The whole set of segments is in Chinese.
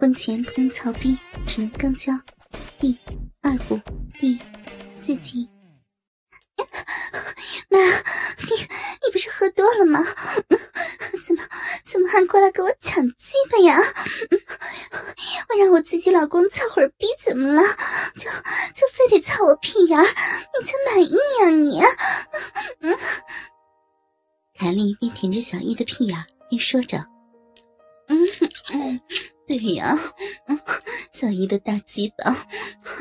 婚前不能操逼，只能刚交。第二部第四集。妈，你你不是喝多了吗？怎么怎么还过来跟我抢鸡巴呀？我让我自己老公操会儿逼怎么了？就就非得操我屁眼？你才满意呀你？凯莉边舔着小易的屁眼边说着：“嗯嗯。”对呀，小姨的大鸡巴，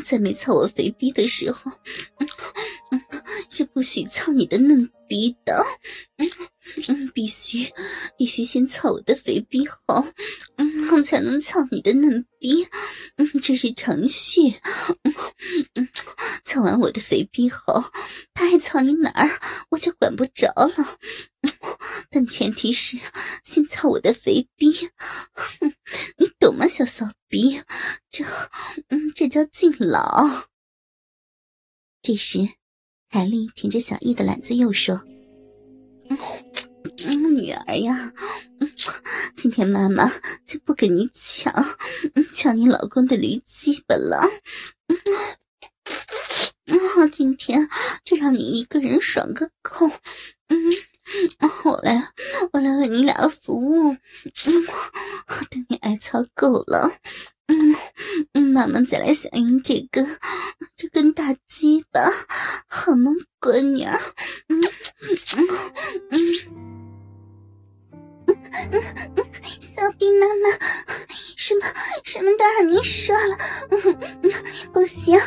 在没操我肥逼的时候，是不许操你的嫩逼的。嗯，必须必须先操我的肥逼后，嗯，才能操你的嫩逼。嗯，这是程序。嗯，操完我的肥逼后，他还操你哪儿，我就管不着了。但前提是先操我的肥逼。你。懂吗，小骚逼？这，嗯，这叫敬老。这时，凯莉挺着小易的篮子，又说：“嗯，女儿呀，今天妈妈就不跟你抢，抢你老公的驴鸡巴了。嗯，今天就让你一个人爽个够。嗯。”我来，我来为你俩服务。嗯，等你挨操够了，嗯，妈妈再来享用这根这根大鸡巴，好吗，闺女？嗯嗯嗯。小兵妈妈，什么什么都让你说了，不行，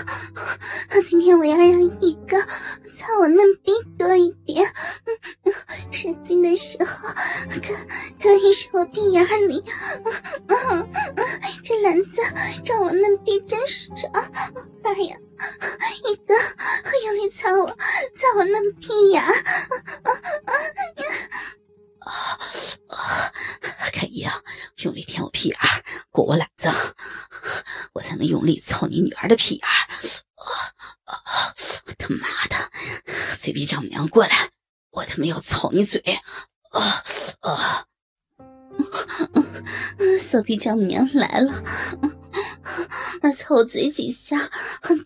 今天我要让一我，操我嫩屁眼。啊啊！凯姨啊，用力舔我屁眼过我懒子，我才能用力操你女儿的屁眼啊啊！他妈的，肥逼丈母娘过来，我他妈要操你嘴！啊啊！骚逼丈母娘来了，操我嘴几下，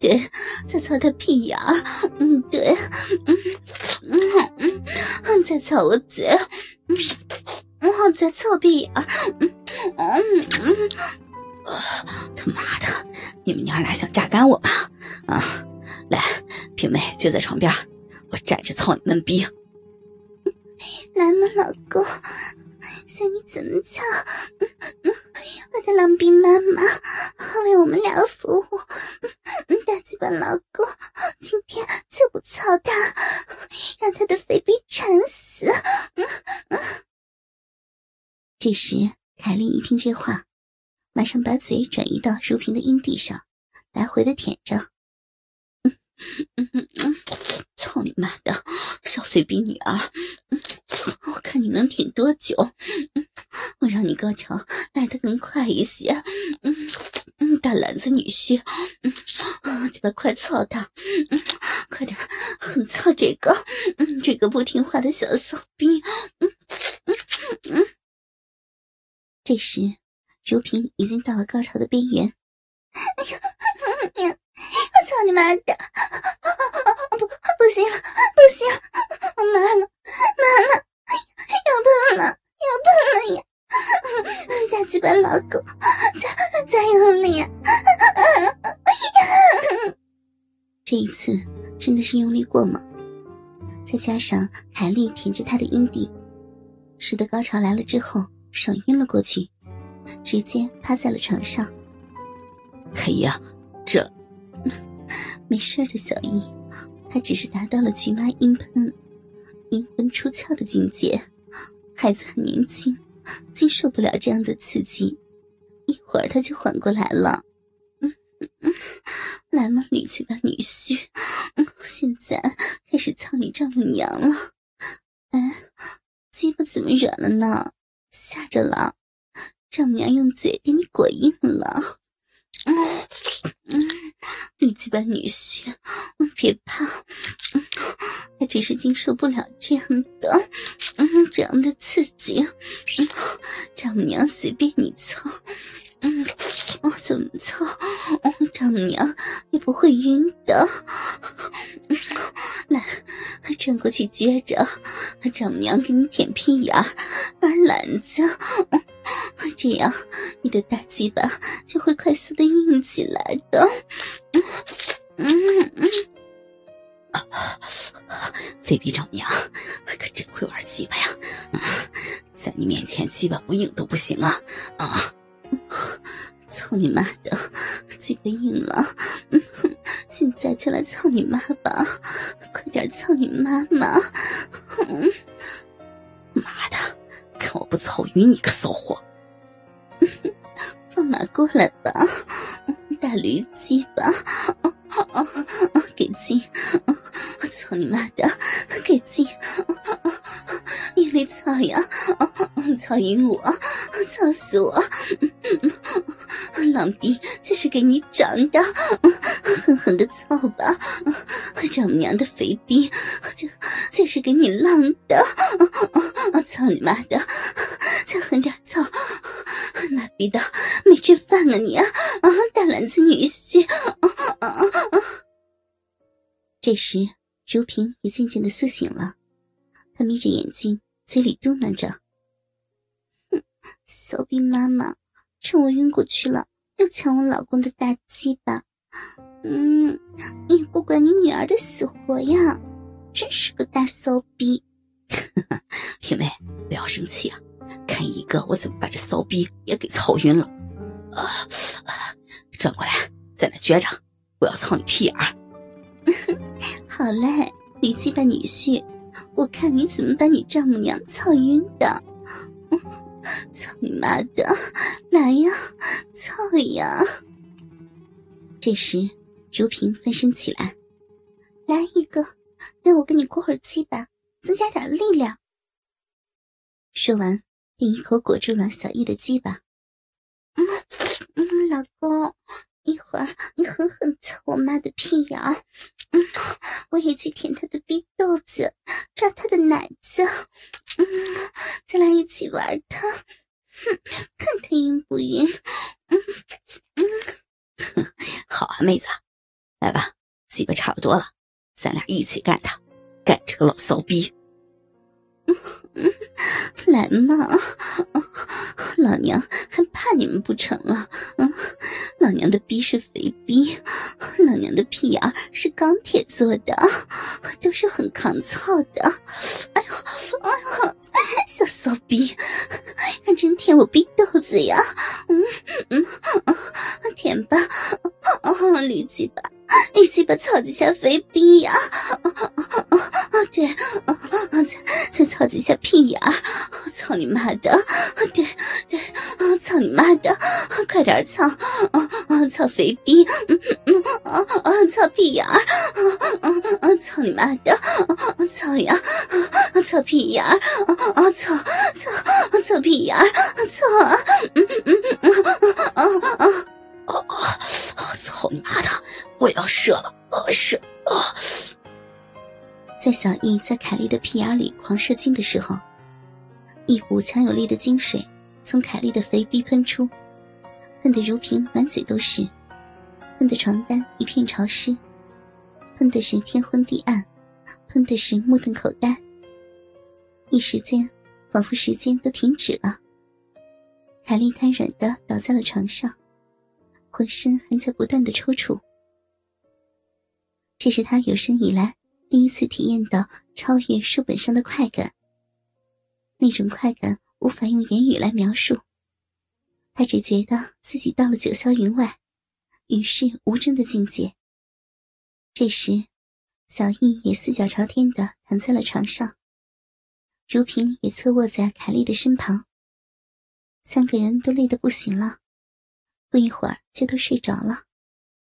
对，再操他屁眼嗯，对，嗯嗯嗯，再操我嘴。我在操屁眼嗯嗯嗯，他妈的，你们娘俩想榨干我吧？啊，来，平妹就在床边，我站着操你嫩逼。来嘛，老公，随你怎么操。我的狼逼妈妈为我们俩服务，大鸡巴老公，今天就不操他，让他的肥逼馋死。这时，凯莉一听这话，马上把嘴转移到如萍的阴蒂上，来回的舔着。嗯嗯嗯，操你妈的，小肥逼女儿！我看你能挺多久？我让你高潮来得更快一些。嗯嗯，大篮子女婿，嗯，这个快操他！嗯，快点，狠操这个，嗯，这个不听话的小骚逼！嗯嗯嗯。这时，如萍已经到了高潮的边缘。哎呀，操你妈的！不，不行了，不行！妈了，妈了，要喷了，要喷了呀！大鸡巴老公，再再用力！这一次真的是用力过猛，再加上凯莉舔着他的阴蒂，使得高潮来了之后。爽晕了过去，直接趴在了床上。凯姨啊，这没事的，小易，他只是达到了菊妈阴喷、阴魂出窍的境界，孩子很年轻，经受不了这样的刺激，一会儿他就缓过来了。嗯嗯，来嘛，女婿的女婿，现在开始操你丈母娘了。哎，鸡巴怎么软了呢？吓着了，丈母娘用嘴给你裹硬了。嗯，一般女婿，别怕，他只是经受不了这样的，嗯，这样的刺激。丈母娘随便你操，嗯。怎么操？丈母娘也不会晕的。转过去撅着，丈母娘给你舔屁眼儿、玩篮子，这样你的大鸡巴就会快速的硬起来的。嗯嗯，菲比丈母娘可真会玩鸡巴呀！在你面前鸡巴不硬都不行啊！啊！操你妈的，鸡巴硬了！现在就来操你妈吧，点操你妈妈！妈的，看我不操晕你个骚货！放马过来吧，大驴鸡巴！给劲！操你妈的，给劲！用力操呀！操晕我！操死我！狼逼就是给你长的，狠狠的操吧！丈母娘的肥逼就就是给你浪的！操你妈的！再狠点操！妈逼的没吃饭啊你！啊，大篮子女婿！这时，如萍也渐渐的苏醒了，她眯着眼睛，嘴里嘟囔着：“哼，骚逼妈妈，趁我晕过去了，又抢我老公的大鸡巴，嗯，也不管你女儿的死活呀，真是个大骚逼！”萍妹，不要生气啊，看一个我怎么把这骚逼也给操晕了。啊，转过来，在那撅着，我要操你屁眼儿。好嘞，你鸡巴女婿，我看你怎么把你丈母娘操晕的！操你妈的，来呀，操呀！这时，如萍翻身起来，来一个，让我跟你过会儿鸡巴，增加点力量。说完，便一口裹住了小易的鸡巴。嗯嗯，老公。一会儿你狠狠操我妈的屁眼儿，我也去舔他的逼豆子，抓他的奶子，嗯，再来一起玩他，哼，看他晕不晕？嗯嗯，好啊，妹子，来吧，鸡巴差不多了，咱俩一起干他，干这个老骚逼。嗯，来嘛，老娘还怕你们不成了？嗯，老娘的逼是肥逼，老娘的屁眼是钢铁做的，都是很抗操的。哎呦，哎呦，小骚逼，还真舔我逼豆子呀？嗯嗯，舔吧，驴鸡巴。你鸡巴操几下肥逼呀！对，再再操几下屁眼儿！操你妈的！对对，操你妈的！快点操！啊操肥逼！嗯嗯啊啊操屁眼儿！啊啊操你妈的！操呀！操屁眼儿！啊操操操屁眼儿！操啊！嗯嗯嗯啊啊！啊你妈的！我要射了！啊射！啊！在小易在凯莉的屁眼里狂射精的时候，一股强有力的精水从凯莉的肥逼喷出，喷得如萍满嘴都是，喷得床单一片潮湿，喷的是天昏地暗，喷的是目瞪口呆。一时间，仿佛时间都停止了。凯莉瘫软的倒在了床上。浑身还在不断的抽搐，这是他有生以来第一次体验到超越书本上的快感。那种快感无法用言语来描述，他只觉得自己到了九霄云外，与世无争的境界。这时，小易也四脚朝天的躺在了床上，如萍也侧卧在凯莉的身旁，三个人都累得不行了。不一会儿就都睡着了。